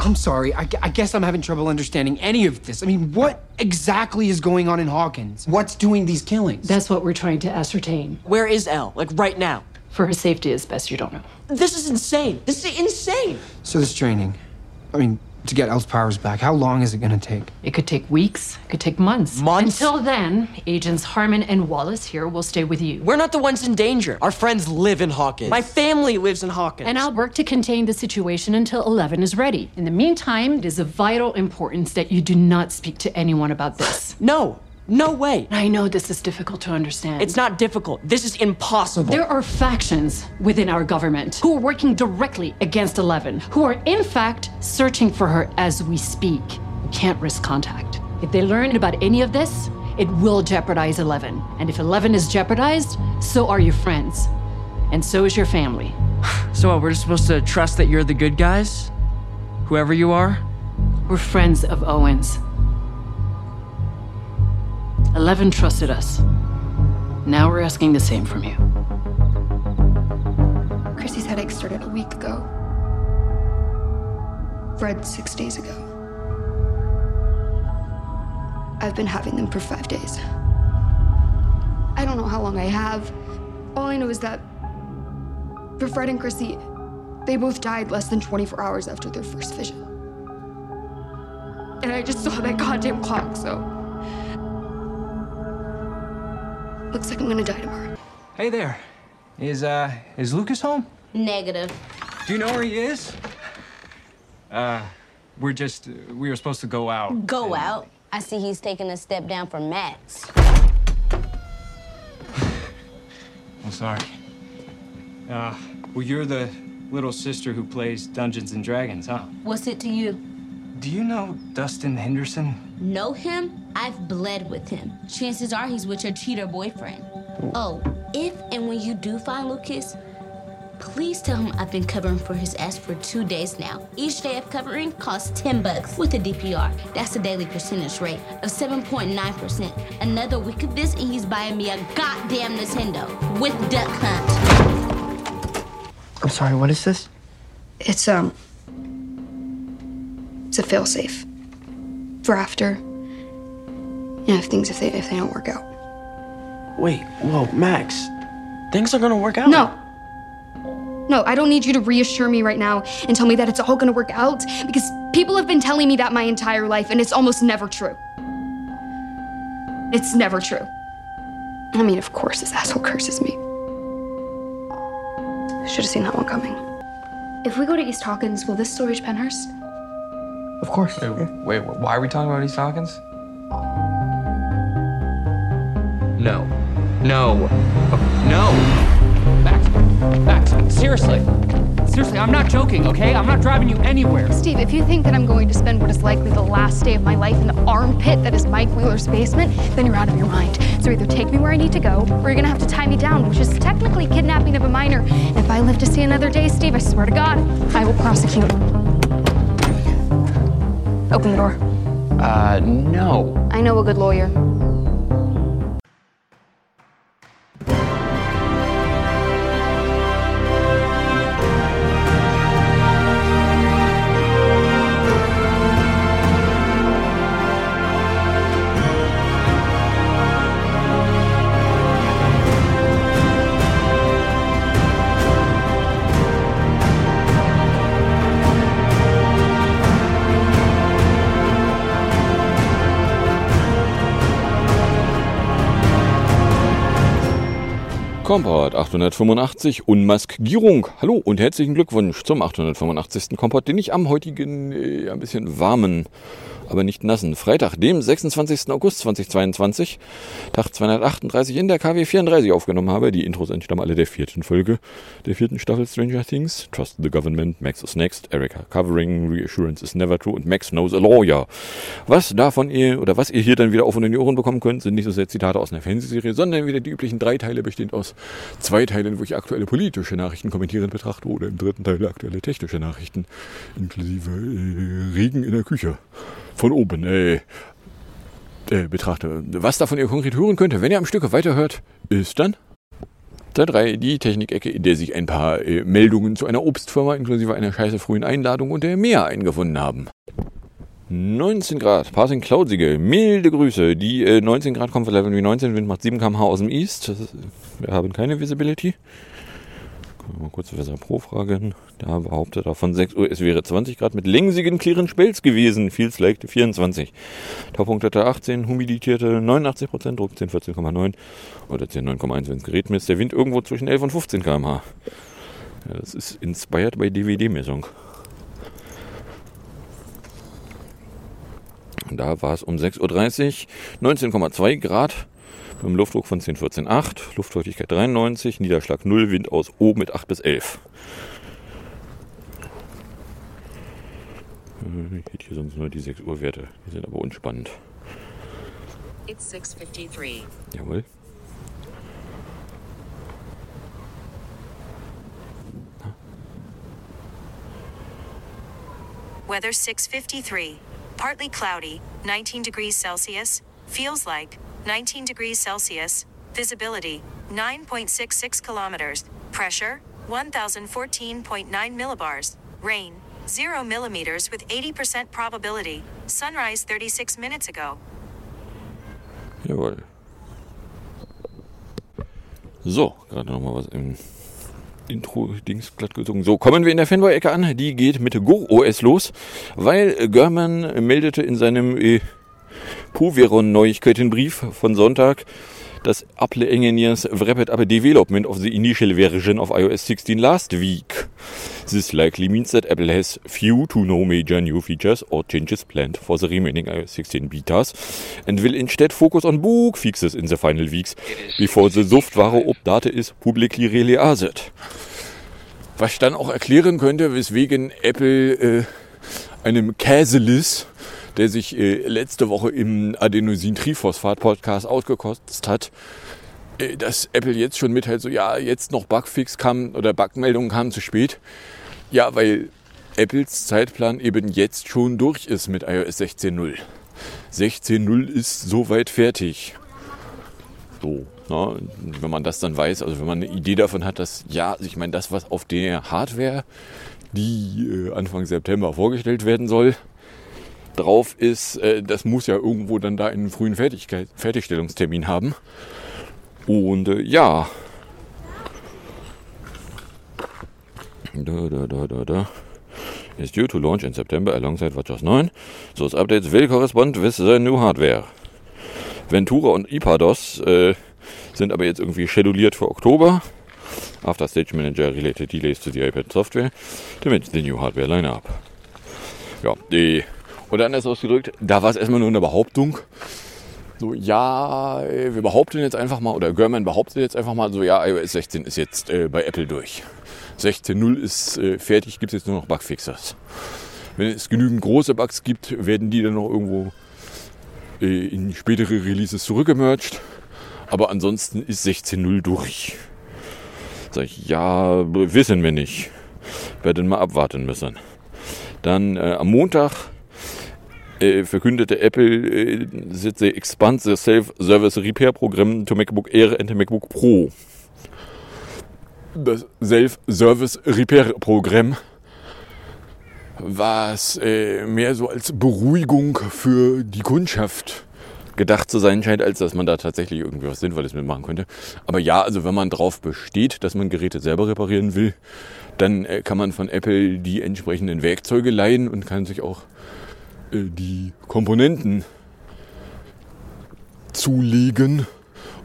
I'm sorry. I, I, guess I'm having trouble understanding any of this. I mean, what exactly is going on in Hawkins? What's doing these killings? That's what we're trying to ascertain. Where is Elle? Like right now? For her safety, as best you don't know. This is insane. This is insane. So this training. I mean, to get Elle's powers back? How long is it going to take? It could take weeks. It could take months. Months? Until then, Agents Harmon and Wallace here will stay with you. We're not the ones in danger. Our friends live in Hawkins. My family lives in Hawkins. And I'll work to contain the situation until Eleven is ready. In the meantime, it is of vital importance that you do not speak to anyone about this. no. No way. I know this is difficult to understand. It's not difficult. This is impossible. There are factions within our government who are working directly against Eleven, who are in fact searching for her as we speak. We can't risk contact. If they learn about any of this, it will jeopardize Eleven. And if Eleven is jeopardized, so are your friends. And so is your family. So what, we're just supposed to trust that you're the good guys? Whoever you are? We're friends of Owen's. Eleven trusted us. Now we're asking the same from you. Chrissy's headache started a week ago. Fred six days ago. I've been having them for five days. I don't know how long I have. All I know is that for Fred and Chrissy, they both died less than 24 hours after their first vision. And I just saw that goddamn clock, so. Looks like I'm gonna die tomorrow. Hey there. Is, uh, is Lucas home? Negative. Do you know where he is? Uh, we're just, uh, we were supposed to go out. Go out? I see he's taking a step down from Max. I'm sorry. Uh, well, you're the little sister who plays Dungeons and Dragons, huh? What's it to you? Do you know Dustin Henderson? Know him? I've bled with him. Chances are he's with your cheater boyfriend. Oh, if and when you do find Lucas, please tell him I've been covering for his ass for two days now. Each day of covering costs 10 bucks with a DPR. That's a daily percentage rate of 7.9%. Another week of this and he's buying me a goddamn Nintendo with Duck Hunt. I'm sorry, what is this? It's, um. It's a failsafe. For after. You know, if things if they if they don't work out. Wait, whoa, Max. Things are gonna work out. No. No, I don't need you to reassure me right now and tell me that it's all gonna work out because people have been telling me that my entire life and it's almost never true. It's never true. I mean, of course, this asshole curses me. Should have seen that one coming. If we go to East Hawkins, will this still reach Penhurst? Of course. Wait, wait, why are we talking about East Hawkins? No. No. No! Max, Max, seriously. Seriously, I'm not joking, okay? I'm not driving you anywhere. Steve, if you think that I'm going to spend what is likely the last day of my life in the armpit that is Mike Wheeler's basement, then you're out of your mind. So either take me where I need to go, or you're gonna have to tie me down, which is technically kidnapping of a minor. And if I live to see another day, Steve, I swear to God, I will prosecute. Open the door. Uh, no. I know a good lawyer. Kompott 885 Unmaskierung. Hallo und herzlichen Glückwunsch zum 885. Kompott, den ich am heutigen äh, ein bisschen warmen aber nicht nassen. Freitag, dem 26. August 2022, Tag 238 in der KW 34 aufgenommen habe. Die Intros entstammen alle der vierten Folge der vierten Staffel Stranger Things. Trust the Government, Max is next, Erika covering, Reassurance is never true und Max knows a lawyer. Was davon ihr oder was ihr hier dann wieder auf und in die Ohren bekommen könnt, sind nicht so sehr Zitate aus einer Fernsehserie, sondern wieder die üblichen drei Teile bestehend aus zwei Teilen, wo ich aktuelle politische Nachrichten kommentierend betrachte oder im dritten Teil aktuelle technische Nachrichten inklusive äh, Regen in der Küche von oben äh, äh, betrachte. Was davon ihr konkret hören könnt, wenn ihr am Stück weiterhört, ist dann Teil 3, die Technikecke, in der sich ein paar äh, Meldungen zu einer Obstfirma inklusive einer scheiße frühen Einladung und der Meer eingefunden haben. 19 Grad, Passing Cloudsige, milde Grüße. Die äh, 19 Grad kommen von Level wie 19, Wind macht 7 km/h aus dem East. Wir haben keine Visibility. Mal kurz Wetter Pro fragen. Da behauptet er von 6 Uhr, es wäre 20 Grad mit längsigen, clearen Spells gewesen. Feels like 24. Taupunkt hatte 18, humidierte 89 Prozent, Druck 10, 14,9 oder 10, 9,1, wenn es Gerät misst. Der Wind irgendwo zwischen 11 und 15 km/h. Ja, das ist inspired by DVD-Messung. Da war es um 6.30 Uhr, 19,2 Grad, einem Luftdruck von 10, 14, 8, Luftfeuchtigkeit 93, Niederschlag 0, Wind aus O mit 8 bis 11. Äh, Ich hätte hier sonst nur die 6 Uhr Werte, die sind aber unspannend. It's 6:53. Jawohl. Weather 6:53. Partly cloudy, 19 degrees Celsius. Feels like 19 degrees Celsius. Visibility 9.66 kilometers. Pressure 1014.9 millibars. Rain 0 millimeters with 80% probability. Sunrise 36 minutes ago. Jawohl. So, gerade nochmal was im Intro-Dings glatt gesungen. So, kommen wir in der Fanboy-Ecke an. Die geht mit Go-OS los, weil Görman meldete in seinem äh, Poveron-Neuigkeitenbrief von Sonntag, dass Apple engineers wrapped up a development of the initial version of iOS 16 last week. This likely means that Apple has few to no major new features or changes planned for the remaining iOS 16 betas and will instead focus on bug fixes in the final weeks before the Software update is publicly released. Was dann auch erklären könnte, weswegen Apple äh, einem Käselis, der sich äh, letzte Woche im Adenosin-Triphosphat-Podcast ausgekostet hat, äh, dass Apple jetzt schon mitteilt, so ja, jetzt noch Bugfix kam oder Bugmeldungen kamen zu spät. Ja, weil Apples Zeitplan eben jetzt schon durch ist mit iOS 16.0. 16.0 ist soweit fertig. So, na, wenn man das dann weiß, also wenn man eine Idee davon hat, dass ja, ich meine, das, was auf der Hardware, die äh, Anfang September vorgestellt werden soll, drauf ist, äh, das muss ja irgendwo dann da einen frühen Fertigkeit, Fertigstellungstermin haben. Und äh, ja. Da, da, da, da, da. Is due to launch in September alongside WatchOS 9. Those updates will correspond with the new hardware. Ventura und IPADOS äh, sind aber jetzt irgendwie scheduliert für Oktober. After Stage Manager related delays to the iPad software to match the new hardware lineup. Ja, die, oder anders ausgedrückt, da war es erstmal nur eine Behauptung. So, ja, wir behaupten jetzt einfach mal, oder German behauptet jetzt einfach mal so, ja, iOS 16 ist jetzt äh, bei Apple durch. 16.0 ist äh, fertig, gibt es jetzt nur noch Bugfixes. Wenn es genügend große Bugs gibt, werden die dann noch irgendwo äh, in spätere Releases zurückgemerged. Aber ansonsten ist 16.0 durch. Sag ich, ja, wissen wir nicht. Werden mal abwarten müssen. Dann äh, am Montag äh, verkündete Apple, äh, that they expand the Self-Service Repair Programm to MacBook Air and MacBook Pro. Das Self-Service Repair Programm, was äh, mehr so als Beruhigung für die Kundschaft gedacht zu sein scheint, als dass man da tatsächlich irgendwie was Sinnvolles mitmachen könnte. Aber ja, also wenn man drauf besteht, dass man Geräte selber reparieren will, dann äh, kann man von Apple die entsprechenden Werkzeuge leihen und kann sich auch die Komponenten zulegen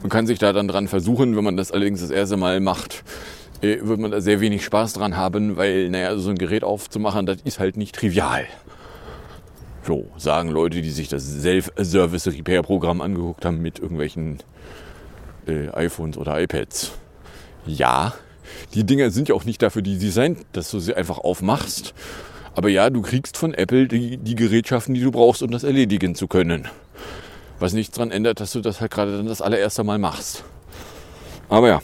und kann sich da dann dran versuchen. Wenn man das allerdings das erste Mal macht, äh, wird man da sehr wenig Spaß dran haben, weil, naja, so ein Gerät aufzumachen, das ist halt nicht trivial. So, sagen Leute, die sich das Self-Service-Repair-Programm angeguckt haben mit irgendwelchen äh, iPhones oder iPads. Ja, die Dinger sind ja auch nicht dafür die designt, dass du sie einfach aufmachst. Aber ja, du kriegst von Apple die, die Gerätschaften, die du brauchst, um das erledigen zu können. Was nichts daran ändert, dass du das halt gerade dann das allererste Mal machst. Aber ja.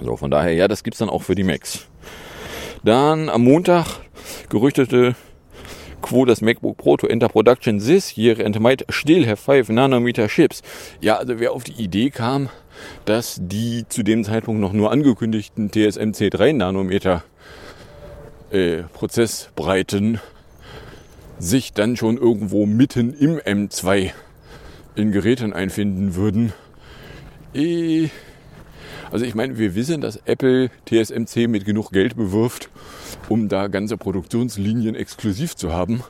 So, von daher, ja, das gibt's dann auch für die Macs. Dann am Montag gerüchtete Quo das MacBook Pro to enter production this year and might still have 5 nanometer chips. Ja, also wer auf die Idee kam, dass die zu dem Zeitpunkt noch nur angekündigten TSMC 3 Nanometer äh, Prozessbreiten sich dann schon irgendwo mitten im M2 in Geräten einfinden würden. Also ich meine, wir wissen, dass Apple TSMC mit genug Geld bewirft, um da ganze Produktionslinien exklusiv zu haben.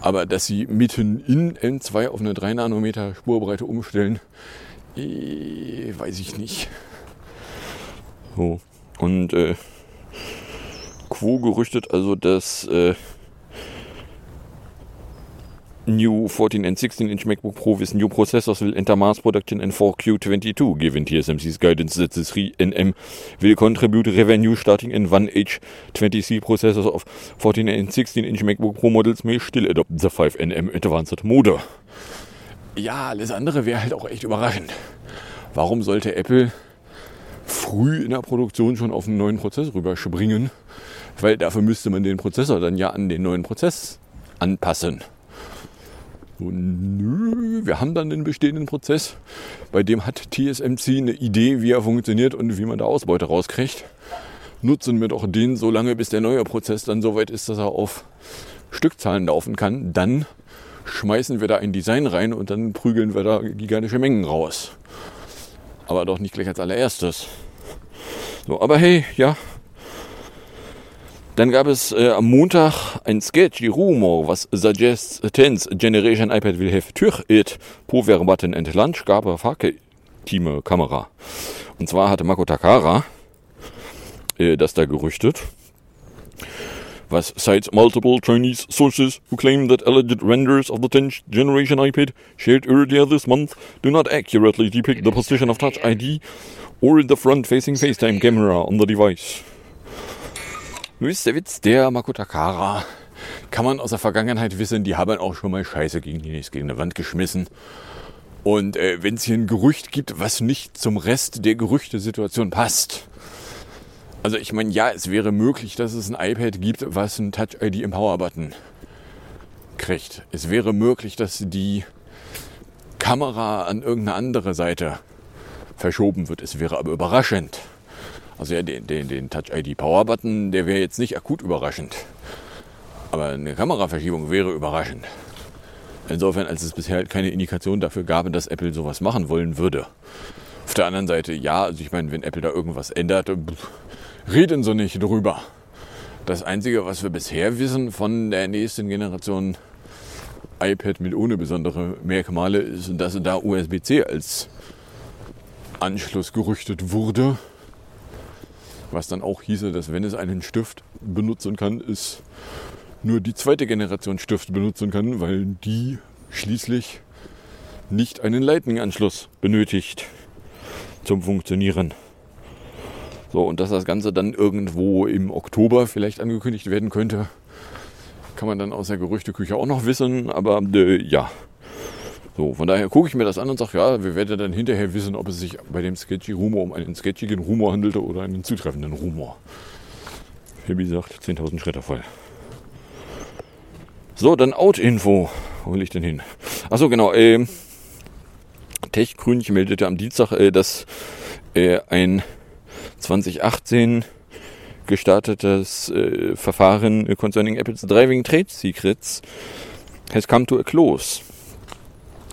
Aber dass sie mitten in M2 auf eine 3 Nanometer Spurbreite umstellen, weiß ich nicht. So. Und äh, Quo gerüchtet also, dass äh, new 14 and 16 inch MacBook Pro with new processors will enter mass production in 4Q22, given TSMC's guidance that the 3nm will contribute revenue starting in 1H23 processors of 14 and 16 inch MacBook Pro models may still adopt the 5nm advanced mode. Ja, alles andere wäre halt auch echt überraschend. Warum sollte Apple früh in der Produktion schon auf einen neuen Prozess rüberspringen? Weil dafür müsste man den Prozessor dann ja an den neuen Prozess anpassen. So, nö, wir haben dann den bestehenden Prozess. Bei dem hat TSMC eine Idee, wie er funktioniert und wie man da Ausbeute rauskriegt. Nutzen wir doch den so lange, bis der neue Prozess dann so weit ist, dass er auf Stückzahlen laufen kann. Dann schmeißen wir da ein Design rein und dann prügeln wir da gigantische Mengen raus. Aber doch nicht gleich als allererstes. So, aber hey, ja, dann gab es äh, am Montag ein sketchy rumor, was suggests 10th generation iPad will have Tür it power button and lunch gab Team Kamera. Und zwar hatte Mako Takara äh, das da gerüchtet, was cites multiple Chinese sources who claim that alleged renders of the 10th generation iPad shared earlier this month do not accurately depict the position of Touch ID or the front-facing FaceTime camera on the device. Nun ist der Witz, der Makotakara kann man aus der Vergangenheit wissen, die haben auch schon mal Scheiße gegen die gegen eine Wand geschmissen. Und äh, wenn es hier ein Gerücht gibt, was nicht zum Rest der Gerüchtesituation passt. Also ich meine, ja, es wäre möglich, dass es ein iPad gibt, was ein Touch-ID im Power-Button kriegt. Es wäre möglich, dass die Kamera an irgendeine andere Seite verschoben wird. Es wäre aber überraschend. Also ja, den, den, den Touch-ID Power-Button, der wäre jetzt nicht akut überraschend. Aber eine Kameraverschiebung wäre überraschend. Insofern, als es bisher halt keine Indikation dafür gab, dass Apple sowas machen wollen würde. Auf der anderen Seite, ja, also ich meine, wenn Apple da irgendwas ändert, reden sie nicht drüber. Das Einzige, was wir bisher wissen von der nächsten Generation iPad mit ohne besondere Merkmale, ist, dass da USB-C als Anschluss gerüchtet wurde. Was dann auch hieße, dass wenn es einen Stift benutzen kann, es nur die zweite Generation Stift benutzen kann, weil die schließlich nicht einen Lightning-Anschluss benötigt zum Funktionieren. So, und dass das Ganze dann irgendwo im Oktober vielleicht angekündigt werden könnte, kann man dann aus der Gerüchteküche auch noch wissen. Aber äh, ja, so, von daher gucke ich mir das an und sage, ja, wir werden dann hinterher wissen, ob es sich bei dem Sketchy Rumor um einen sketchigen Rumor handelte oder einen zutreffenden Rumor. Wie gesagt, 10.000 Schritte voll. So, dann Out-Info. Wo will ich denn hin? Achso, genau. Äh, TechCrünch meldete am Dienstag, äh, dass äh, ein 2018 gestartetes äh, Verfahren concerning Apple's Driving Trade Secrets has come to a close.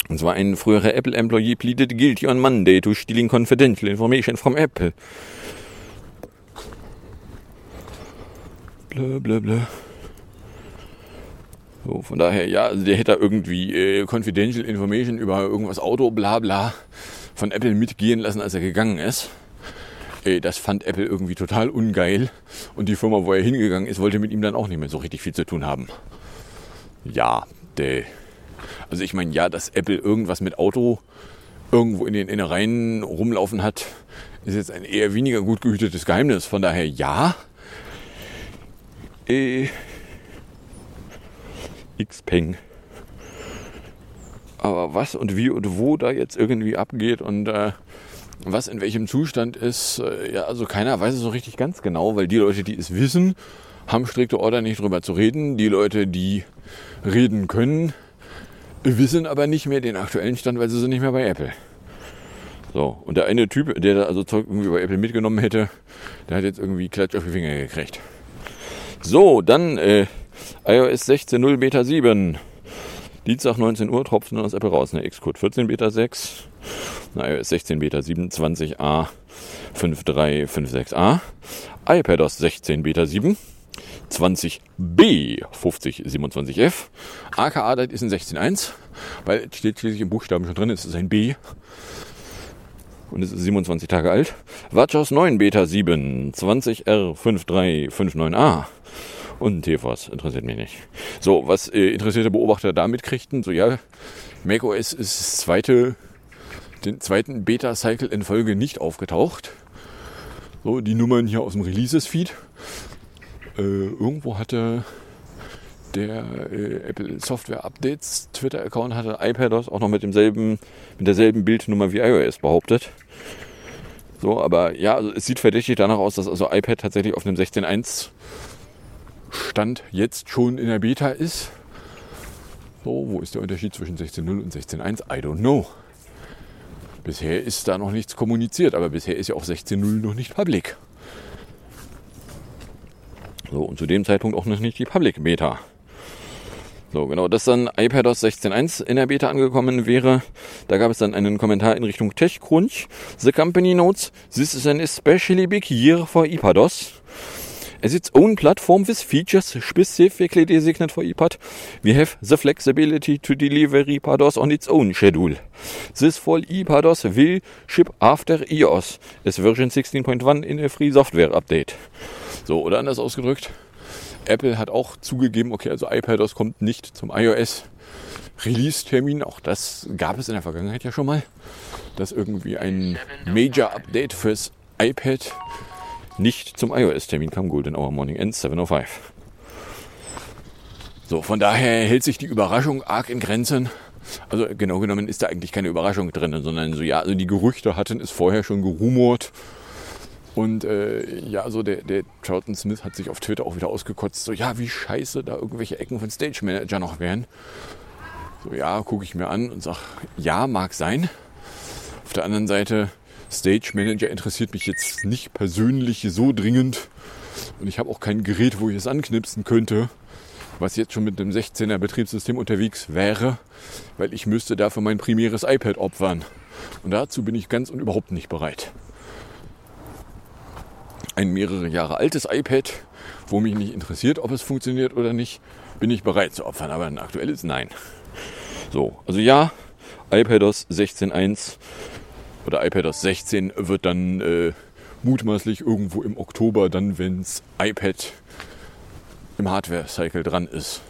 Und zwar ein früherer Apple-Employee pleaded guilty on Monday to stealing confidential information from Apple. Blö, blö, blö. So, von daher, ja, also der hätte irgendwie äh, confidential information über irgendwas Auto, bla bla, von Apple mitgehen lassen, als er gegangen ist. Äh, das fand Apple irgendwie total ungeil. Und die Firma, wo er hingegangen ist, wollte mit ihm dann auch nicht mehr so richtig viel zu tun haben. Ja, der also ich meine, ja, dass Apple irgendwas mit Auto irgendwo in den Innereien rumlaufen hat, ist jetzt ein eher weniger gut gehütetes Geheimnis. Von daher ja. Äh, Xpeng. Aber was und wie und wo da jetzt irgendwie abgeht und äh, was in welchem Zustand ist, äh, ja, also keiner weiß es so richtig ganz genau, weil die Leute, die es wissen, haben strikte Order nicht drüber zu reden. Die Leute, die reden können, wissen aber nicht mehr den aktuellen Stand, weil sie sind nicht mehr bei Apple. So, und der eine Typ, der da also Zeug irgendwie bei Apple mitgenommen hätte, der hat jetzt irgendwie Klatsch auf die Finger gekriegt. So, dann äh, iOS 16.0 Beta 7. Dienstag 19 Uhr tropft dann aus Apple raus. Eine Xcode 14 Beta 6, eine iOS 16 Beta 27a 5356a, iPadOS 16 Beta 7, 20b 5027f, AKA das ist ein 16.1, weil steht schließlich im Buchstaben schon drin, es ist ein B und es ist 27 Tage alt. WatchOS 9 Beta 7, 20R5359A und TFOS interessiert mich nicht. So, was äh, interessierte Beobachter damit kriegten, so ja, macOS ist das zweite, den zweiten Beta-Cycle in Folge nicht aufgetaucht. So, die Nummern hier aus dem Releases-Feed. Äh, irgendwo hatte der äh, Apple Software Updates Twitter-Account hatte iPadOS auch noch mit demselben, mit derselben Bildnummer wie iOS behauptet. So, aber ja, also es sieht verdächtig danach aus, dass also iPad tatsächlich auf einem 16.1 Stand jetzt schon in der Beta ist. So, wo ist der Unterschied zwischen 16.0 und 16.1? I don't know. Bisher ist da noch nichts kommuniziert, aber bisher ist ja auch 16.0 noch nicht public. So, und zu dem Zeitpunkt auch noch nicht die Public Beta. So, genau, dass dann iPadOS 16.1 in der Beta angekommen wäre. Da gab es dann einen Kommentar in Richtung TechCrunch. The company notes, this is an especially big year for iPadOS. As its own platform with features specifically designated for iPad, we have the flexibility to deliver iPadOS on its own schedule. This fall iPadOS will ship after iOS as version 16.1 in a free software update. So, oder anders ausgedrückt, Apple hat auch zugegeben, okay, also iPadOS kommt nicht zum iOS Release-Termin. Auch das gab es in der Vergangenheit ja schon mal, dass irgendwie ein Major-Update fürs iPad nicht zum iOS-Termin kam. Golden Hour Morning End 7.05. So, von daher hält sich die Überraschung arg in Grenzen. Also genau genommen ist da eigentlich keine Überraschung drin, sondern so, ja, also die Gerüchte hatten es vorher schon gerumort. Und äh, ja, so der, der Charlton Smith hat sich auf Twitter auch wieder ausgekotzt, so ja, wie scheiße da irgendwelche Ecken von Stage Manager noch wären. So ja, gucke ich mir an und sag, ja, mag sein. Auf der anderen Seite, Stage Manager interessiert mich jetzt nicht persönlich so dringend. Und ich habe auch kein Gerät, wo ich es anknipsen könnte, was jetzt schon mit einem 16er Betriebssystem unterwegs wäre, weil ich müsste dafür mein primäres iPad opfern. Und dazu bin ich ganz und überhaupt nicht bereit ein mehrere Jahre altes iPad, wo mich nicht interessiert, ob es funktioniert oder nicht, bin ich bereit zu opfern. Aber ein aktuelles Nein. So, also ja, iPadOS 16.1 oder iPadOS 16 wird dann äh, mutmaßlich irgendwo im Oktober, dann wenns iPad im Hardware-Cycle dran ist,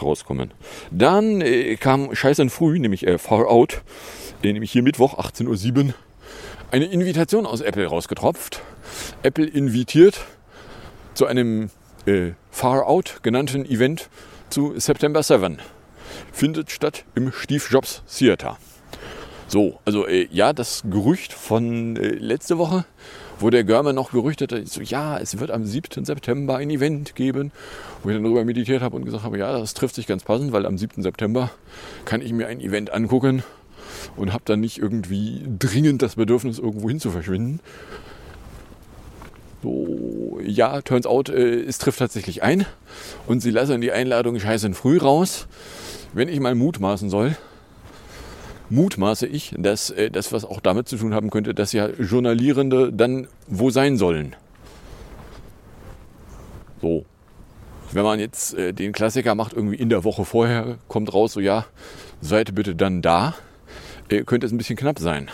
rauskommen. Dann äh, kam scheiße früh, nämlich äh, Far Out, äh, nämlich hier Mittwoch 18.07 Uhr eine Invitation aus Apple rausgetropft. Apple invitiert zu einem äh, Far Out genannten Event zu September 7. Findet statt im Steve Jobs Theater. So, also äh, ja, das Gerücht von äh, letzte Woche, wo der Görmer noch gerüchtet hat, so, ja, es wird am 7. September ein Event geben, wo ich dann darüber meditiert habe und gesagt habe, ja, das trifft sich ganz passend, weil am 7. September kann ich mir ein Event angucken, und habe dann nicht irgendwie dringend das Bedürfnis, irgendwo hin zu verschwinden. So, ja, turns out, äh, es trifft tatsächlich ein und sie lassen die Einladung scheißen früh raus. Wenn ich mal mutmaßen soll, mutmaße ich, dass äh, das was auch damit zu tun haben könnte, dass ja Journalierende dann wo sein sollen. So. Wenn man jetzt äh, den Klassiker macht, irgendwie in der Woche vorher kommt raus, so ja, seid bitte dann da könnte es ein bisschen knapp sein.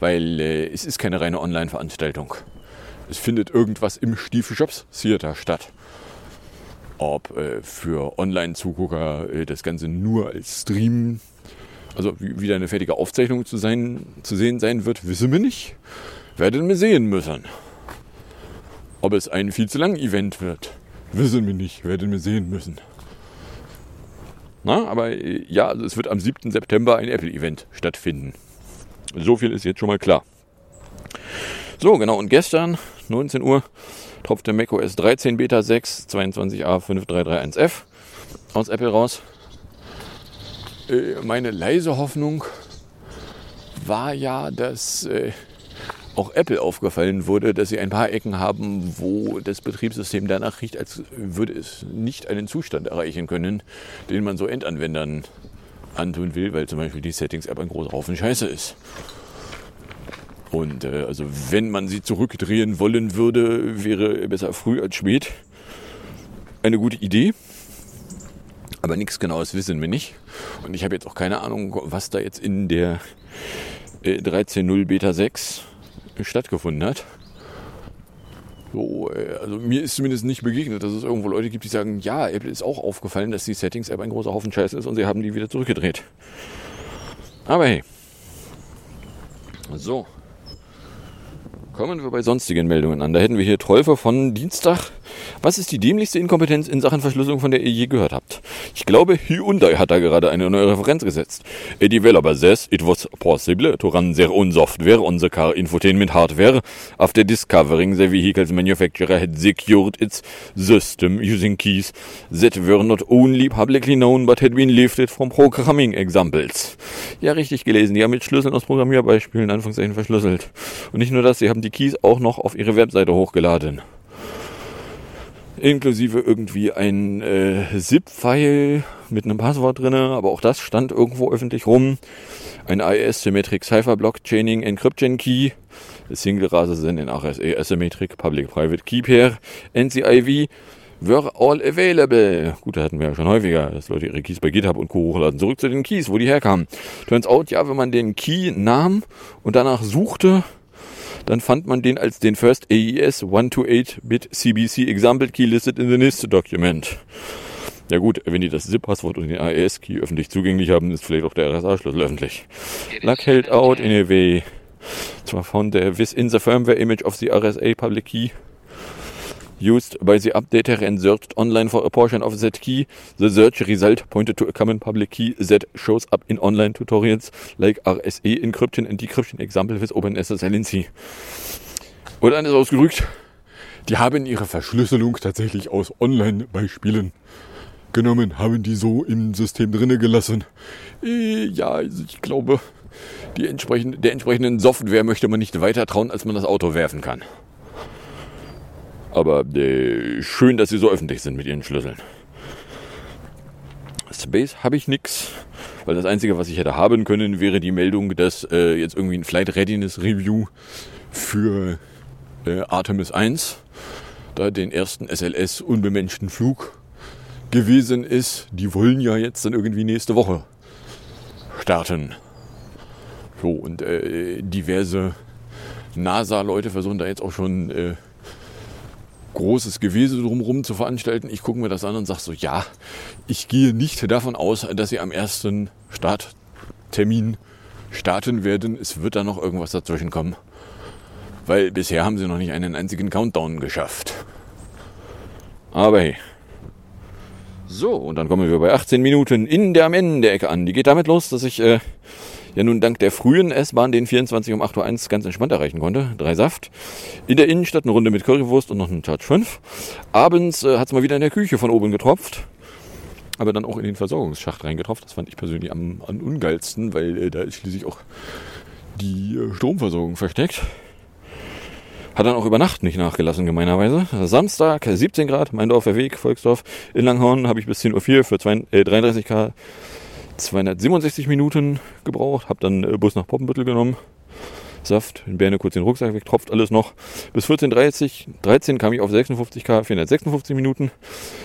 Weil äh, es ist keine reine Online-Veranstaltung. Es findet irgendwas im Stiefel Jobs Theater statt. Ob äh, für Online-Zugucker äh, das Ganze nur als Stream, also wieder eine fertige Aufzeichnung zu, sein, zu sehen sein wird, wissen wir nicht. Werden wir sehen müssen. Ob es ein viel zu lang Event wird, wissen wir nicht. Werden wir sehen müssen. Na, aber äh, ja, also es wird am 7. September ein Apple-Event stattfinden. So viel ist jetzt schon mal klar. So, genau, und gestern, 19 Uhr, tropfte macOS 13 Beta 6 22A5331F aus Apple raus. Äh, meine leise Hoffnung, war ja, dass äh, auch Apple aufgefallen wurde, dass sie ein paar Ecken haben, wo das Betriebssystem danach riecht, als würde es nicht einen Zustand erreichen können, den man so Endanwendern antun will, weil zum Beispiel die Settings-App ein großer Haufen Scheiße ist. Und äh, also wenn man sie zurückdrehen wollen würde, wäre besser früh als spät. Eine gute Idee. Aber nichts Genaues wissen wir nicht. Und ich habe jetzt auch keine Ahnung, was da jetzt in der äh, 13.0 Beta 6 stattgefunden hat. So, äh, also mir ist zumindest nicht begegnet, dass es irgendwo Leute gibt, die sagen, ja, Apple ist auch aufgefallen, dass die Settings-App ein großer Haufen Scheiß ist und sie haben die wieder zurückgedreht. Aber hey. So. Kommen wir bei sonstigen Meldungen an. Da hätten wir hier Trolfe von Dienstag. Was ist die dämlichste Inkompetenz in Sachen Verschlüsselung, von der ihr je gehört habt? Ich glaube, Hyundai hat da gerade eine neue Referenz gesetzt. A developer says it was possible to run their own software on the car infotainment hardware after discovering the vehicle's manufacturer had secured its system using keys that were not only publicly known but had been lifted from programming examples. Ja, richtig gelesen. Die haben mit Schlüsseln aus Programmierbeispielen Anführungszeichen verschlüsselt. Und nicht nur das, sie haben die Keys auch noch auf ihre Webseite hochgeladen. Inklusive irgendwie ein äh, ZIP-File mit einem Passwort drin, aber auch das stand irgendwo öffentlich rum. Ein IS Symmetric Cipher Blockchaining Encryption Key, Single sind in RSA Asymmetric Public Private Key Pair, NCIV were all available. Gut, da hatten wir ja schon häufiger, dass Leute ihre Keys bei GitHub und Co. hochladen. Zurück zu den Keys, wo die herkamen. Turns out, ja, wenn man den Key nahm und danach suchte, dann fand man den als den First AES 128-Bit CBC Example Key listed in the NIST Document. Ja gut, wenn die das ZIP-Passwort und den AES-Key öffentlich zugänglich haben, ist vielleicht auch der RSA-Schlüssel öffentlich. Luck held out in a way. Zwar found the within the firmware image of the RSA public key used by the updater and searched online for a portion of that key. The search result pointed to a common public key that shows up in online tutorials like RSA encryption and decryption example with OpenSSL Oder anders ausgedrückt, die haben ihre Verschlüsselung tatsächlich aus Online-Beispielen genommen, haben die so im System drinne gelassen. Äh, ja, also ich glaube, die entsprechende, der entsprechenden Software möchte man nicht weiter trauen, als man das Auto werfen kann. Aber äh, schön, dass sie so öffentlich sind mit ihren Schlüsseln. Space habe ich nix, weil das Einzige, was ich hätte haben können, wäre die Meldung, dass äh, jetzt irgendwie ein Flight Readiness Review für äh, Artemis 1, da den ersten SLS unbemenschten Flug gewesen ist. Die wollen ja jetzt dann irgendwie nächste Woche starten. So, und äh, diverse NASA-Leute versuchen da jetzt auch schon äh, großes Gewese drumherum zu veranstalten. Ich gucke mir das an und sage so, ja, ich gehe nicht davon aus, dass sie am ersten Starttermin starten werden. Es wird da noch irgendwas dazwischen kommen. Weil bisher haben sie noch nicht einen einzigen Countdown geschafft. Aber hey. So, und dann kommen wir bei 18 Minuten in der am Ende der Ecke an. Die geht damit los, dass ich äh, ja nun dank der frühen S-Bahn den 24 um 8.01 Uhr ganz entspannt erreichen konnte. Drei Saft. In der Innenstadt eine Runde mit Currywurst und noch einen Charge 5. Abends äh, hat es mal wieder in der Küche von oben getropft. Aber dann auch in den Versorgungsschacht reingetropft. Das fand ich persönlich am, am ungeilsten, weil äh, da ist schließlich auch die äh, Stromversorgung versteckt. Hat dann auch über Nacht nicht nachgelassen, gemeinerweise. Samstag, 17 Grad, Meindorfer Weg, Volksdorf. In Langhorn habe ich bis 10.04 Uhr für 32, äh, 33k 267 Minuten gebraucht, habe dann äh, Bus nach Poppenbüttel genommen, Saft, in Berne kurz den Rucksack weg, tropft alles noch. Bis 14.30 13 kam ich auf 56k, 456 Minuten.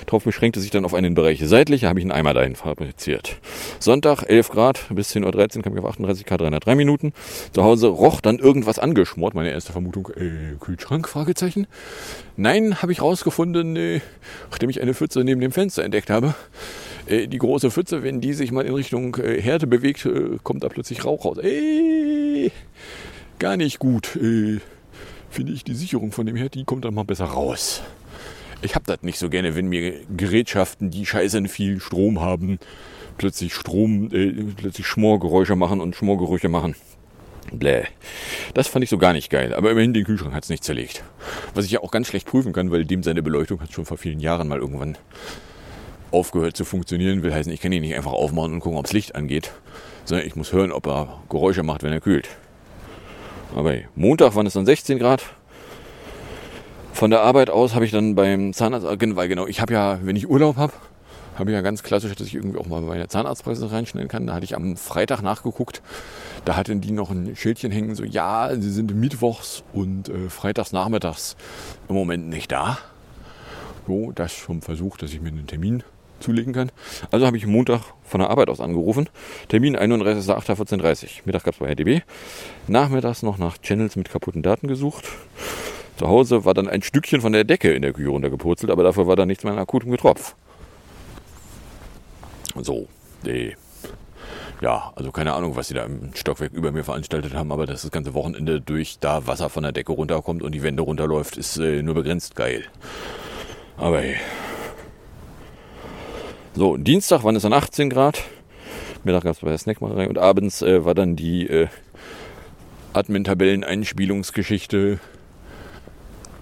Tropf beschränkte sich dann auf einen Bereich seitlich, da habe ich einen Eimer dahin fabriziert. Sonntag, 11 Grad, bis 10.13 Uhr kam ich auf 38k, 303 Minuten. Zu Hause roch dann irgendwas angeschmort, meine erste Vermutung, äh, Kühlschrank, Fragezeichen. Nein, habe ich rausgefunden, äh, nachdem ich eine Pfütze neben dem Fenster entdeckt habe. Äh, die große Pfütze, wenn die sich mal in Richtung äh, Härte bewegt, äh, kommt da plötzlich Rauch raus. Ey, gar nicht gut. Finde ich die Sicherung von dem Herd, die kommt dann mal besser raus. Ich habe das nicht so gerne, wenn mir Gerätschaften, die scheiße viel Strom haben, plötzlich Strom, äh, plötzlich Schmorgeräusche machen und Schmorgerüche machen. Bläh. Das fand ich so gar nicht geil. Aber immerhin den Kühlschrank hat es nicht zerlegt. Was ich ja auch ganz schlecht prüfen kann, weil dem seine Beleuchtung hat schon vor vielen Jahren mal irgendwann aufgehört zu funktionieren, will heißen, ich kann ihn nicht einfach aufmachen und gucken, ob das Licht angeht, sondern ich muss hören, ob er Geräusche macht, wenn er kühlt. Aber Montag waren es dann 16 Grad. Von der Arbeit aus habe ich dann beim Zahnarzt, äh, weil genau, ich habe ja, wenn ich Urlaub habe, habe ich ja ganz klassisch, dass ich irgendwie auch mal bei der Zahnarztpraxis reinschneiden kann. Da hatte ich am Freitag nachgeguckt. Da hatten die noch ein Schildchen hängen, so ja, sie sind mittwochs und äh, freitags nachmittags im Moment nicht da. So, das schon versucht, dass ich mir einen Termin zulegen kann. Also habe ich Montag von der Arbeit aus angerufen. Termin 31.08.14.30 Mittag gab es bei RDB. Nachmittags noch nach Channels mit kaputten Daten gesucht. Zu Hause war dann ein Stückchen von der Decke in der Küche runtergepurzelt, aber dafür war da nichts mehr an akutem Getropf. So, nee. Ja, also keine Ahnung, was sie da im Stockwerk über mir veranstaltet haben, aber dass das ganze Wochenende durch da Wasser von der Decke runterkommt und die Wände runterläuft, ist äh, nur begrenzt geil. Aber hey. So, Dienstag waren es dann 18 Grad. Mittag gab es bei der Snackmacherei und abends äh, war dann die äh, Admin-Tabellen-Einspielungsgeschichte,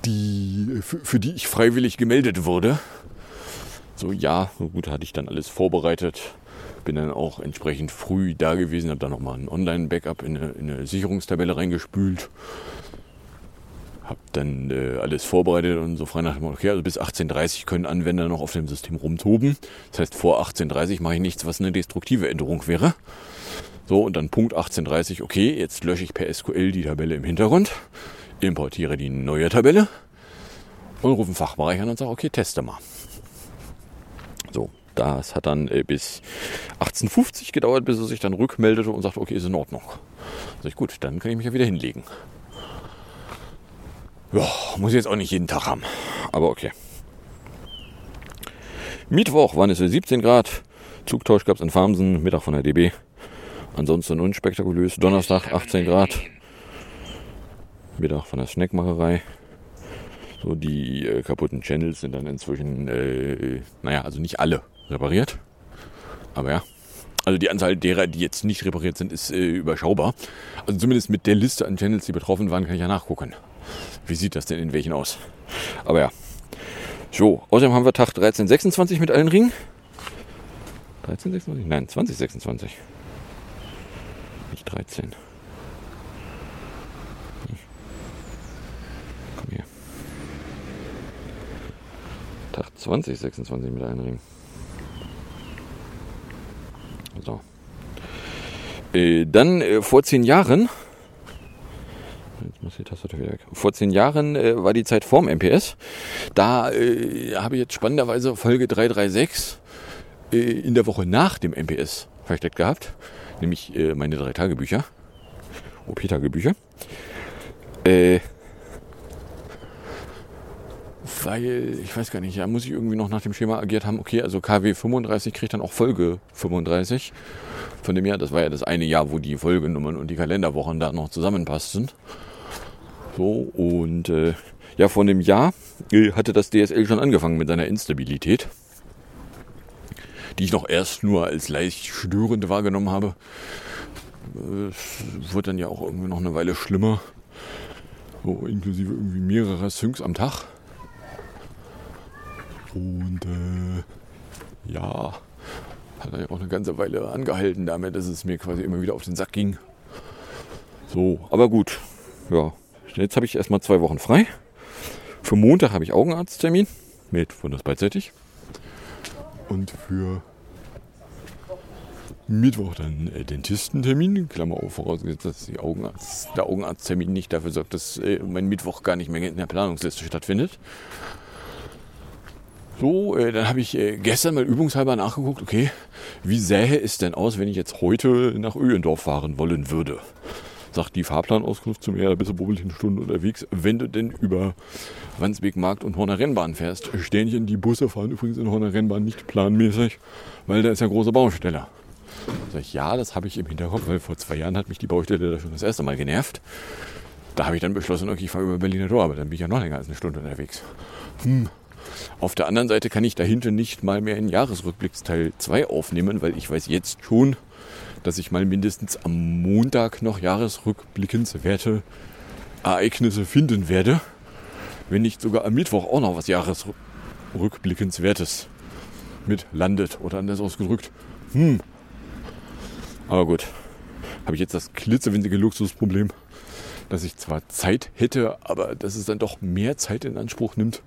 die, für, für die ich freiwillig gemeldet wurde. So, ja, gut hatte ich dann alles vorbereitet. Bin dann auch entsprechend früh da gewesen, habe dann nochmal ein Online-Backup in in eine Sicherungstabelle reingespült. Hab dann äh, alles vorbereitet und so frei nach dem okay, also bis 18.30 können Anwender noch auf dem System rumtoben. Das heißt, vor 18.30 mache ich nichts, was eine destruktive Änderung wäre. So, und dann Punkt 18.30, okay, jetzt lösche ich per SQL die Tabelle im Hintergrund, importiere die neue Tabelle und rufe einen Fachbereich an und sage, okay, teste mal. So, das hat dann äh, bis 18.50 gedauert, bis er sich dann rückmeldete und sagte, okay, ist in Ordnung. Sag ich, gut, dann kann ich mich ja wieder hinlegen. Ja, muss ich jetzt auch nicht jeden Tag haben. Aber okay. Mittwoch waren es 17 Grad. Zugtausch gab es in Farmsen, Mittag von der DB. Ansonsten unspektakulös. Donnerstag 18 Grad. Mittag von der Snackmacherei. So, die äh, kaputten Channels sind dann inzwischen, äh, naja, also nicht alle repariert. Aber ja. Also die Anzahl derer, die jetzt nicht repariert sind, ist äh, überschaubar. Also zumindest mit der Liste an Channels, die betroffen waren, kann ich ja nachgucken. Wie sieht das denn in welchen aus? Aber ja. So, außerdem haben wir Tag 1326 mit allen Ringen. 1326? Nein, 2026. Nicht 13. Hm. Komm her. Tag 2026 mit allen Ringen. So. Äh, dann äh, vor zehn Jahren Jetzt muss die Tastatur wieder weg. Vor zehn Jahren äh, war die Zeit vorm MPS. Da äh, habe ich jetzt spannenderweise Folge 336 äh, in der Woche nach dem MPS versteckt gehabt. Nämlich äh, meine drei Tagebücher. OP-Tagebücher. Äh, weil, ich weiß gar nicht, ja, muss ich irgendwie noch nach dem Schema agiert haben, okay, also KW 35 kriegt dann auch Folge 35 von dem Jahr. Das war ja das eine Jahr, wo die Folgenummern und die Kalenderwochen da noch zusammenpassten. So, und äh, ja, vor einem Jahr äh, hatte das DSL schon angefangen mit seiner Instabilität, die ich noch erst nur als leicht störend wahrgenommen habe. Es wird dann ja auch irgendwie noch eine Weile schlimmer. So, inklusive irgendwie mehrerer Syncs am Tag. Und äh, ja, hat er ja auch eine ganze Weile angehalten damit, dass es mir quasi immer wieder auf den Sack ging. So, aber gut. Ja, Jetzt habe ich erstmal zwei Wochen frei. Für Montag habe ich Augenarzttermin mit das beidseitig. Und für Mittwoch dann äh, Dentistentermin. Klammer auf, vorausgesetzt, dass Augenarzt, der Augenarzttermin nicht dafür sorgt, dass äh, mein Mittwoch gar nicht mehr in der Planungsliste stattfindet. So, äh, dann habe ich äh, gestern mal übungshalber nachgeguckt, okay, wie sähe es denn aus, wenn ich jetzt heute nach Öhendorf fahren wollen würde? Sagt die Fahrplanauskunft zu mir, da bist du wohl eine Stunde unterwegs, wenn du denn über Wandsbek Markt und Horner Rennbahn fährst. Stähnchen, die Busse fahren übrigens in Horner Rennbahn nicht planmäßig, weil da ist ja große Baustelle. Sag ich, ja, das habe ich im Hinterkopf, weil vor zwei Jahren hat mich die Baustelle da schon das erste Mal genervt. Da habe ich dann beschlossen, okay, ich fahre über Berliner Tor, aber dann bin ich ja noch länger als eine Stunde unterwegs. Hm. Auf der anderen Seite kann ich dahinter nicht mal mehr einen Jahresrückblicksteil 2 aufnehmen, weil ich weiß jetzt schon, dass ich mal mindestens am Montag noch jahresrückblickenswerte Ereignisse finden werde. Wenn nicht sogar am Mittwoch auch noch was Jahresrückblickenswertes. mit landet. Oder anders ausgedrückt. Hm. Aber gut. Habe ich jetzt das klitzewinzige Luxusproblem, dass ich zwar Zeit hätte, aber dass es dann doch mehr Zeit in Anspruch nimmt,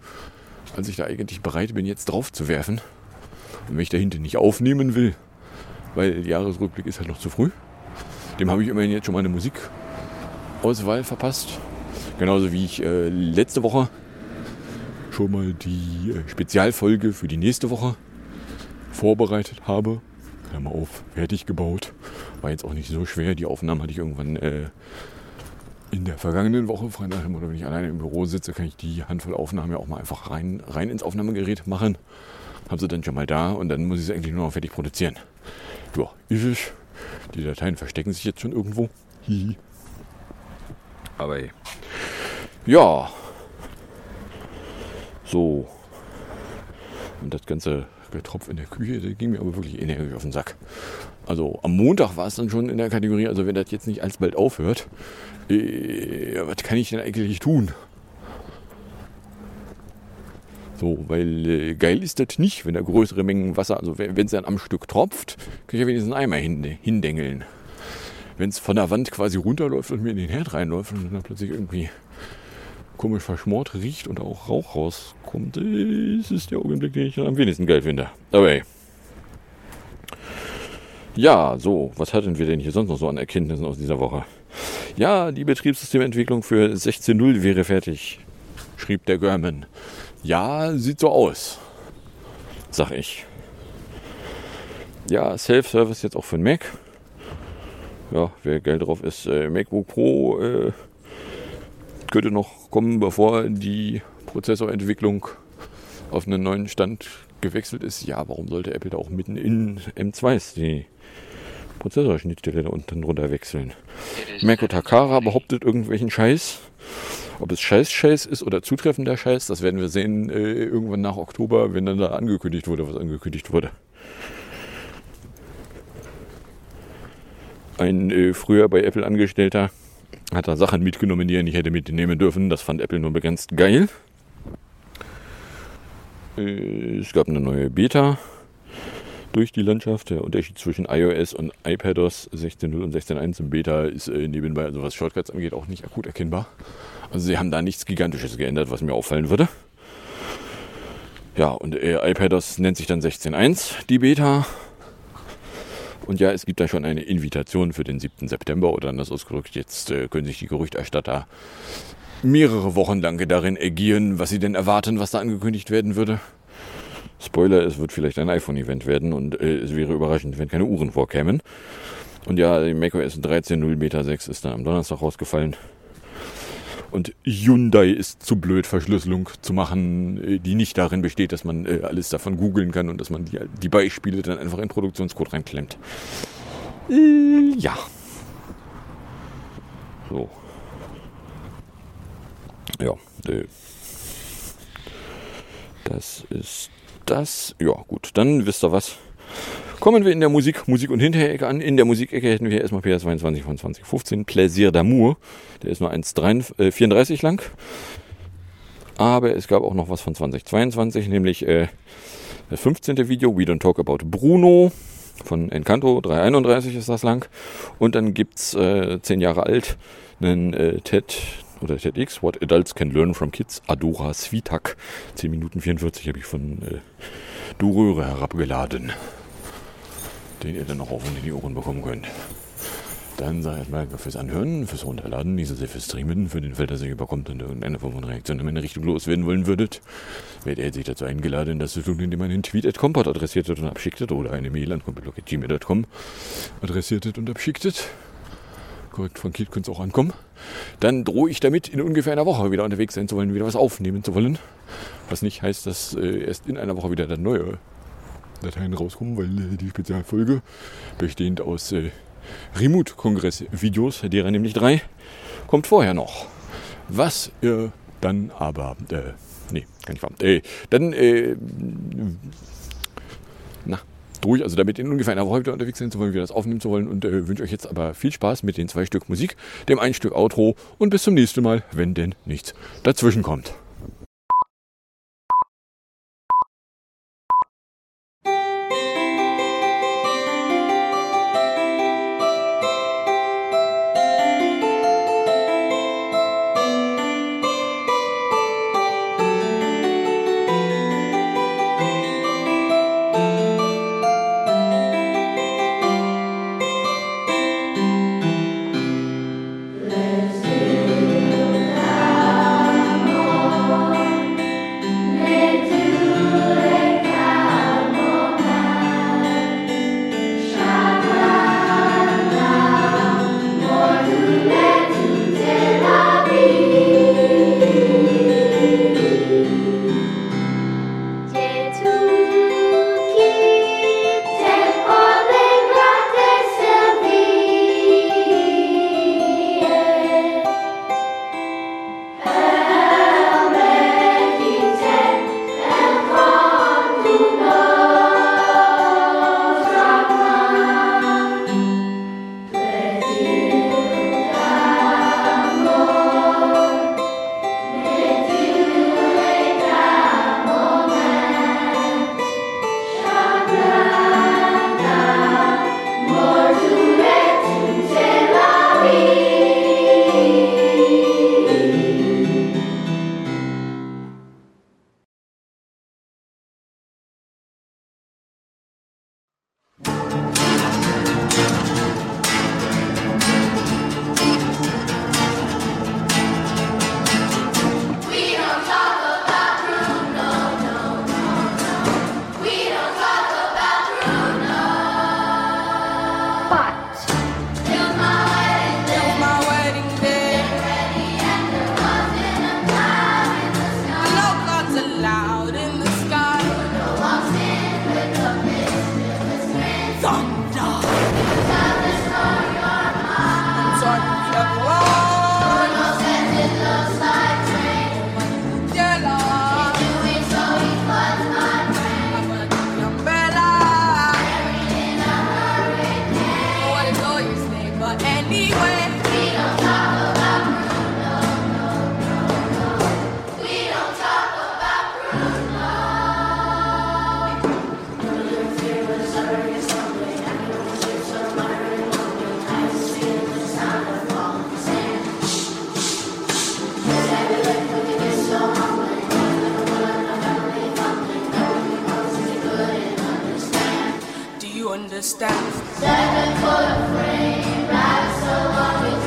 als ich da eigentlich bereit bin, jetzt drauf zu werfen. Und wenn ich dahinter nicht aufnehmen will, weil Jahresrückblick ist halt noch zu früh, dem habe ich immerhin jetzt schon mal eine Musikauswahl verpasst. Genauso wie ich äh, letzte Woche schon mal die äh, Spezialfolge für die nächste Woche vorbereitet habe. Klammer auf, fertig gebaut. War jetzt auch nicht so schwer. Die Aufnahmen hatte ich irgendwann äh, in der vergangenen Woche, frei dem Motto, wenn ich alleine im Büro sitze, kann ich die Handvoll Aufnahmen ja auch mal einfach rein, rein ins Aufnahmegerät machen. Habe sie dann schon mal da und dann muss ich sie eigentlich nur noch fertig produzieren. Ja, ist es. Die Dateien verstecken sich jetzt schon irgendwo. Hihi. Aber ey. Ja. So. Und das ganze Getropf in der Küche, das ging mir aber wirklich energisch auf den Sack. Also am Montag war es dann schon in der Kategorie, also wenn das jetzt nicht alsbald aufhört, äh, was kann ich denn eigentlich tun? So, weil äh, geil ist das nicht, wenn da größere Mengen Wasser, also wenn es dann am Stück tropft, kann ich ja wenigstens einen Eimer hin, hindengeln. Wenn es von der Wand quasi runterläuft und mir in den Herd reinläuft und dann plötzlich irgendwie komisch verschmort riecht und auch Rauch rauskommt, ist es der Augenblick, den ich am wenigsten geil finde. Aber ey. Ja, so, was hatten wir denn hier sonst noch so an Erkenntnissen aus dieser Woche? Ja, die Betriebssystementwicklung für 16.0 wäre fertig, schrieb der Görman. Ja, sieht so aus, sag ich. Ja, Self-Service jetzt auch für den Mac. Ja, wer Geld drauf ist, äh, MacBook Pro äh, könnte noch kommen, bevor die Prozessorentwicklung auf einen neuen Stand gewechselt ist. Ja, warum sollte Apple da auch mitten in M2s die Prozessorschnittstelle da unten drunter wechseln? Mako Takara behauptet irgendwelchen Scheiß. Ob es Scheiß-Scheiß ist oder zutreffender Scheiß, das werden wir sehen äh, irgendwann nach Oktober, wenn dann da angekündigt wurde, was angekündigt wurde. Ein äh, früher bei Apple Angestellter hat da Sachen mitgenommen, die er nicht hätte mitnehmen dürfen. Das fand Apple nur begrenzt geil. Äh, es gab eine neue Beta durch die Landschaft. Der Unterschied zwischen iOS und iPadOS 16.0 und 16.1 im Beta ist äh, nebenbei, also was Shortcuts angeht, auch nicht akut erkennbar. Also sie haben da nichts Gigantisches geändert, was mir auffallen würde. Ja, und äh, iPadOS nennt sich dann 16.1, die Beta. Und ja, es gibt da schon eine Invitation für den 7. September oder anders ausgedrückt. Jetzt äh, können sich die Gerüchterstatter mehrere Wochen lang darin ergieren, was sie denn erwarten, was da angekündigt werden würde. Spoiler, es wird vielleicht ein iPhone-Event werden und äh, es wäre überraschend, wenn keine Uhren vorkämen. Und ja, die macOS 13.0 Beta 6 ist dann am Donnerstag rausgefallen. Und Hyundai ist zu blöd, Verschlüsselung zu machen, äh, die nicht darin besteht, dass man äh, alles davon googeln kann und dass man die, die Beispiele dann einfach in Produktionscode reinklemmt. Äh, ja. So. Ja, äh, das ist das. Ja, gut, dann wisst ihr was. Kommen wir in der Musik, Musik- und Hinterecke an. In der Musikecke hätten wir erstmal PS22 von 2015, Plaisir d'amour. Der ist nur 1,34 äh, lang. Aber es gab auch noch was von 2022, nämlich äh, das 15. Video, We Don't Talk About Bruno von Encanto, 331 ist das lang. Und dann gibt es äh, 10 Jahre alt einen äh, TED oder TEDx, What Adults Can Learn from Kids, Adora Svitak. 10 Minuten 44 habe ich von äh, Duröre herabgeladen den ihr dann noch und in die Ohren bekommen könnt. Dann sage ich mal fürs Anhören, fürs Runterladen, nicht so sehr fürs Streamen, für den Fall, dass ihr überkommt und irgendeine Form von Reaktion in meine Richtung loswerden wollen würdet, werdet ihr sich dazu eingeladen, das zu tun, indem man einen Tweet at Kompott adressiertet und abschicktet oder eine Mail an kompott.gmail.com adressiertet und abschicktet. Korrekt frankiert könnte es auch ankommen. Dann drohe ich damit, in ungefähr einer Woche wieder unterwegs sein zu wollen, wieder was aufnehmen zu wollen. Was nicht heißt, dass äh, erst in einer Woche wieder der neue Dateien rauskommen, weil die Spezialfolge, bestehend aus äh, Remote-Kongress-Videos, derer nämlich drei, kommt vorher noch. Was ihr dann aber, äh, nee, kann ich wahr, äh, dann, äh, na, durch, also damit in ungefähr einer Woche wieder unterwegs sind, so wollen wir das aufnehmen zu wollen und äh, wünsche euch jetzt aber viel Spaß mit den zwei Stück Musik, dem ein Stück Outro und bis zum nächsten Mal, wenn denn nichts dazwischen kommt. Understand. Seven foot frame, right so long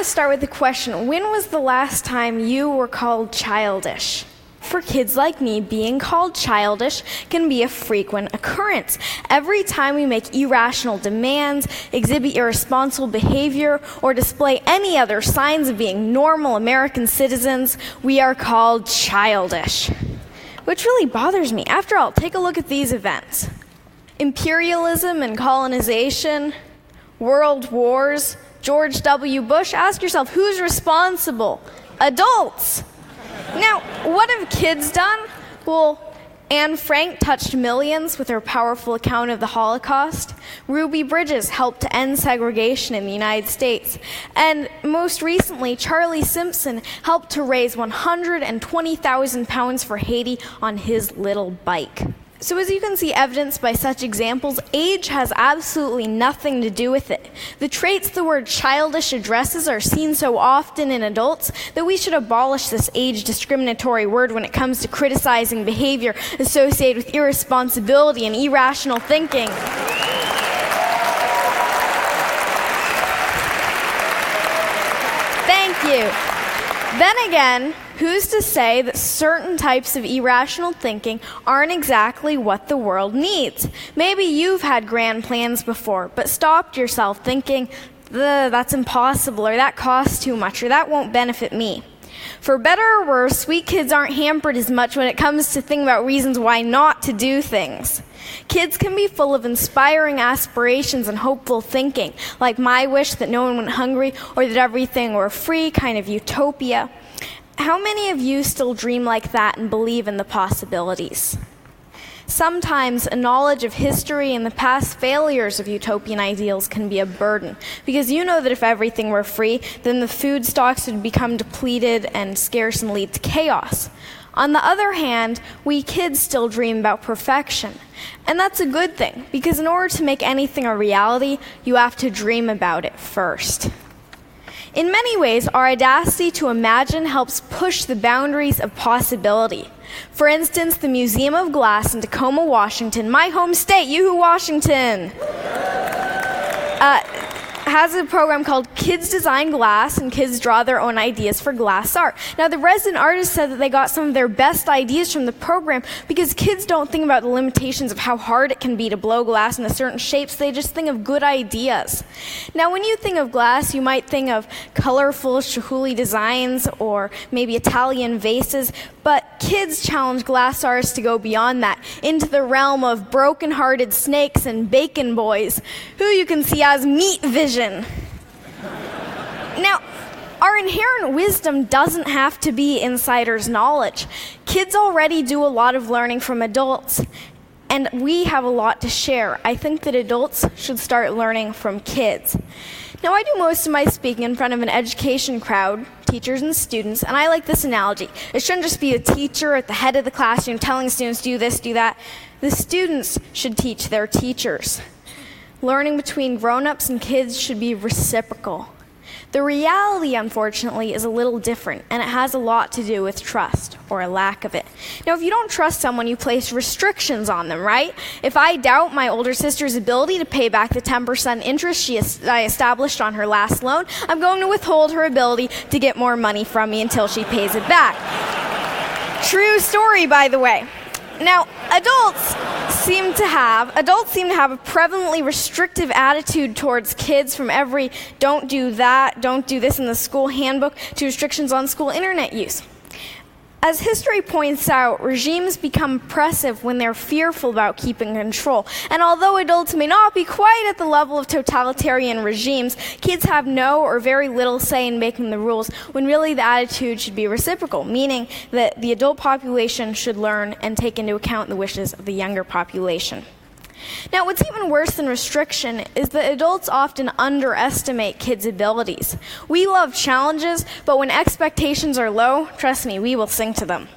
to start with the question when was the last time you were called childish? For kids like me, being called childish can be a frequent occurrence. Every time we make irrational demands, exhibit irresponsible behavior, or display any other signs of being normal American citizens, we are called childish. Which really bothers me. After all, take a look at these events imperialism and colonization, world wars, George W. Bush. Ask yourself who's responsible? Adults. Now, what have kids done? Well, Anne Frank touched millions with her powerful account of the Holocaust. Ruby Bridges helped to end segregation in the United States. And most recently, Charlie Simpson helped to raise 120,000 pounds for Haiti on his little bike. So, as you can see evidenced by such examples, age has absolutely nothing to do with it. The traits the word childish addresses are seen so often in adults that we should abolish this age discriminatory word when it comes to criticizing behavior associated with irresponsibility and irrational thinking. Thank you. Then again, who's to say that certain types of irrational thinking aren't exactly what the world needs? Maybe you've had grand plans before, but stopped yourself thinking, that's impossible, or that costs too much, or that won't benefit me. For better or worse, sweet kids aren't hampered as much when it comes to thinking about reasons why not to do things. Kids can be full of inspiring aspirations and hopeful thinking, like my wish that no one went hungry or that everything were free, kind of utopia. How many of you still dream like that and believe in the possibilities? Sometimes a knowledge of history and the past failures of utopian ideals can be a burden because you know that if everything were free, then the food stocks would become depleted and scarce and lead to chaos. On the other hand, we kids still dream about perfection. And that's a good thing because in order to make anything a reality, you have to dream about it first. In many ways, our audacity to imagine helps push the boundaries of possibility. For instance, the Museum of Glass in Tacoma, Washington, my home state, Yoo-hoo, Washington. Uh, has a program called Kids Design Glass, and kids draw their own ideas for glass art. Now, the resident artist said that they got some of their best ideas from the program because kids don't think about the limitations of how hard it can be to blow glass into certain shapes, they just think of good ideas. Now, when you think of glass, you might think of colorful Chihuly designs or maybe Italian vases, but kids challenge glass artists to go beyond that into the realm of broken hearted snakes and bacon boys, who you can see as meat vision. Now, our inherent wisdom doesn't have to be insider's knowledge. Kids already do a lot of learning from adults, and we have a lot to share. I think that adults should start learning from kids. Now, I do most of my speaking in front of an education crowd, teachers and students, and I like this analogy. It shouldn't just be a teacher at the head of the classroom telling students, do this, do that. The students should teach their teachers. Learning between grown ups and kids should be reciprocal. The reality, unfortunately, is a little different, and it has a lot to do with trust, or a lack of it. Now, if you don't trust someone, you place restrictions on them, right? If I doubt my older sister's ability to pay back the 10% interest she I established on her last loan, I'm going to withhold her ability to get more money from me until she pays it back. True story, by the way. Now, adults seem to have adults seem to have a prevalently restrictive attitude towards kids from every don't do that, don't do this in the school handbook to restrictions on school internet use. As history points out, regimes become oppressive when they're fearful about keeping control. And although adults may not be quite at the level of totalitarian regimes, kids have no or very little say in making the rules when really the attitude should be reciprocal, meaning that the adult population should learn and take into account the wishes of the younger population. Now, what's even worse than restriction is that adults often underestimate kids' abilities. We love challenges, but when expectations are low, trust me, we will sing to them.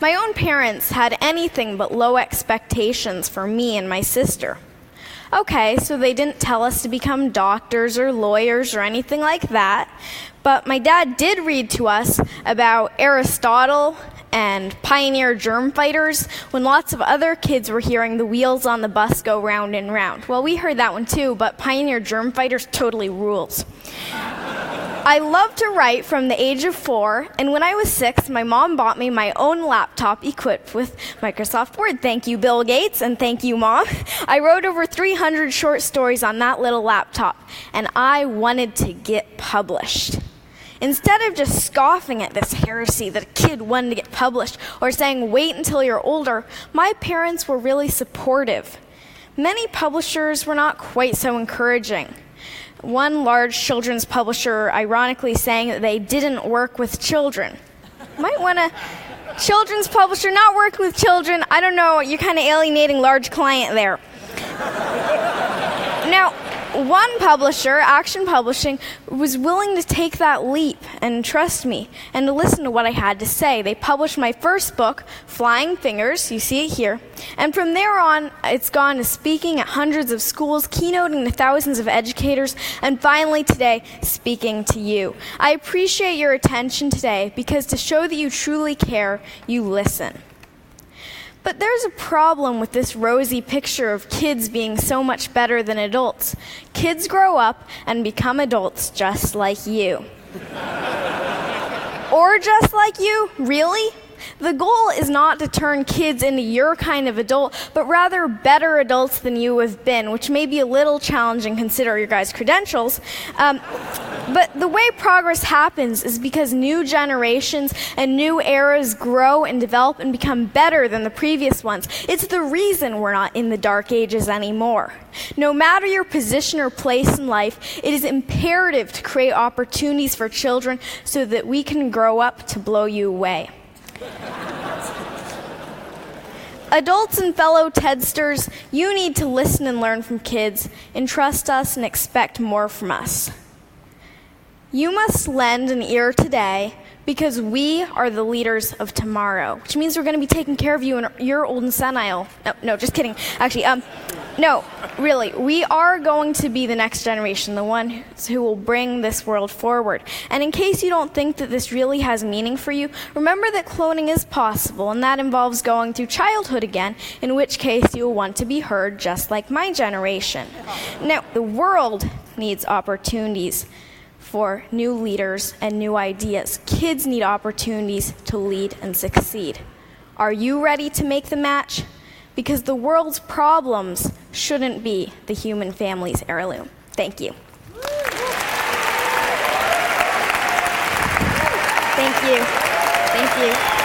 My own parents had anything but low expectations for me and my sister. Okay, so they didn't tell us to become doctors or lawyers or anything like that, but my dad did read to us about Aristotle and pioneer germ fighters when lots of other kids were hearing the wheels on the bus go round and round. Well, we heard that one too, but pioneer germ fighters totally rules. I love to write from the age of four, and when I was six, my mom bought me my own laptop equipped with Microsoft Word. Thank you, Bill Gates, and thank you, Mom. I wrote over 300 short stories on that little laptop, and I wanted to get published. Instead of just scoffing at this heresy that a kid wanted to get published or saying, wait until you're older, my parents were really supportive. Many publishers were not quite so encouraging. One large children's publisher ironically saying that they didn't work with children. Might want to. Children's publisher not working with children. I don't know. You're kind of alienating large client there. now, one publisher, Action Publishing, was willing to take that leap and trust me and to listen to what I had to say. They published my first book, Flying Fingers, you see it here, and from there on, it's gone to speaking at hundreds of schools, keynoting to thousands of educators, and finally today, speaking to you. I appreciate your attention today because to show that you truly care, you listen. But there's a problem with this rosy picture of kids being so much better than adults. Kids grow up and become adults just like you. or just like you? Really? The goal is not to turn kids into your kind of adult, but rather better adults than you have been, which may be a little challenging considering your guys' credentials. Um, but the way progress happens is because new generations and new eras grow and develop and become better than the previous ones. It's the reason we're not in the dark ages anymore. No matter your position or place in life, it is imperative to create opportunities for children so that we can grow up to blow you away. Adults and fellow Tedsters, you need to listen and learn from kids, entrust us, and expect more from us. You must lend an ear today because we are the leaders of tomorrow, which means we're going to be taking care of you and your old and senile. No, no, just kidding. Actually, um, no, really, we are going to be the next generation, the one who will bring this world forward. And in case you don't think that this really has meaning for you, remember that cloning is possible, and that involves going through childhood again, in which case you will want to be heard just like my generation. Now, the world needs opportunities for new leaders and new ideas. Kids need opportunities to lead and succeed. Are you ready to make the match? Because the world's problems shouldn't be the human family's heirloom. Thank you. Thank you. Thank you.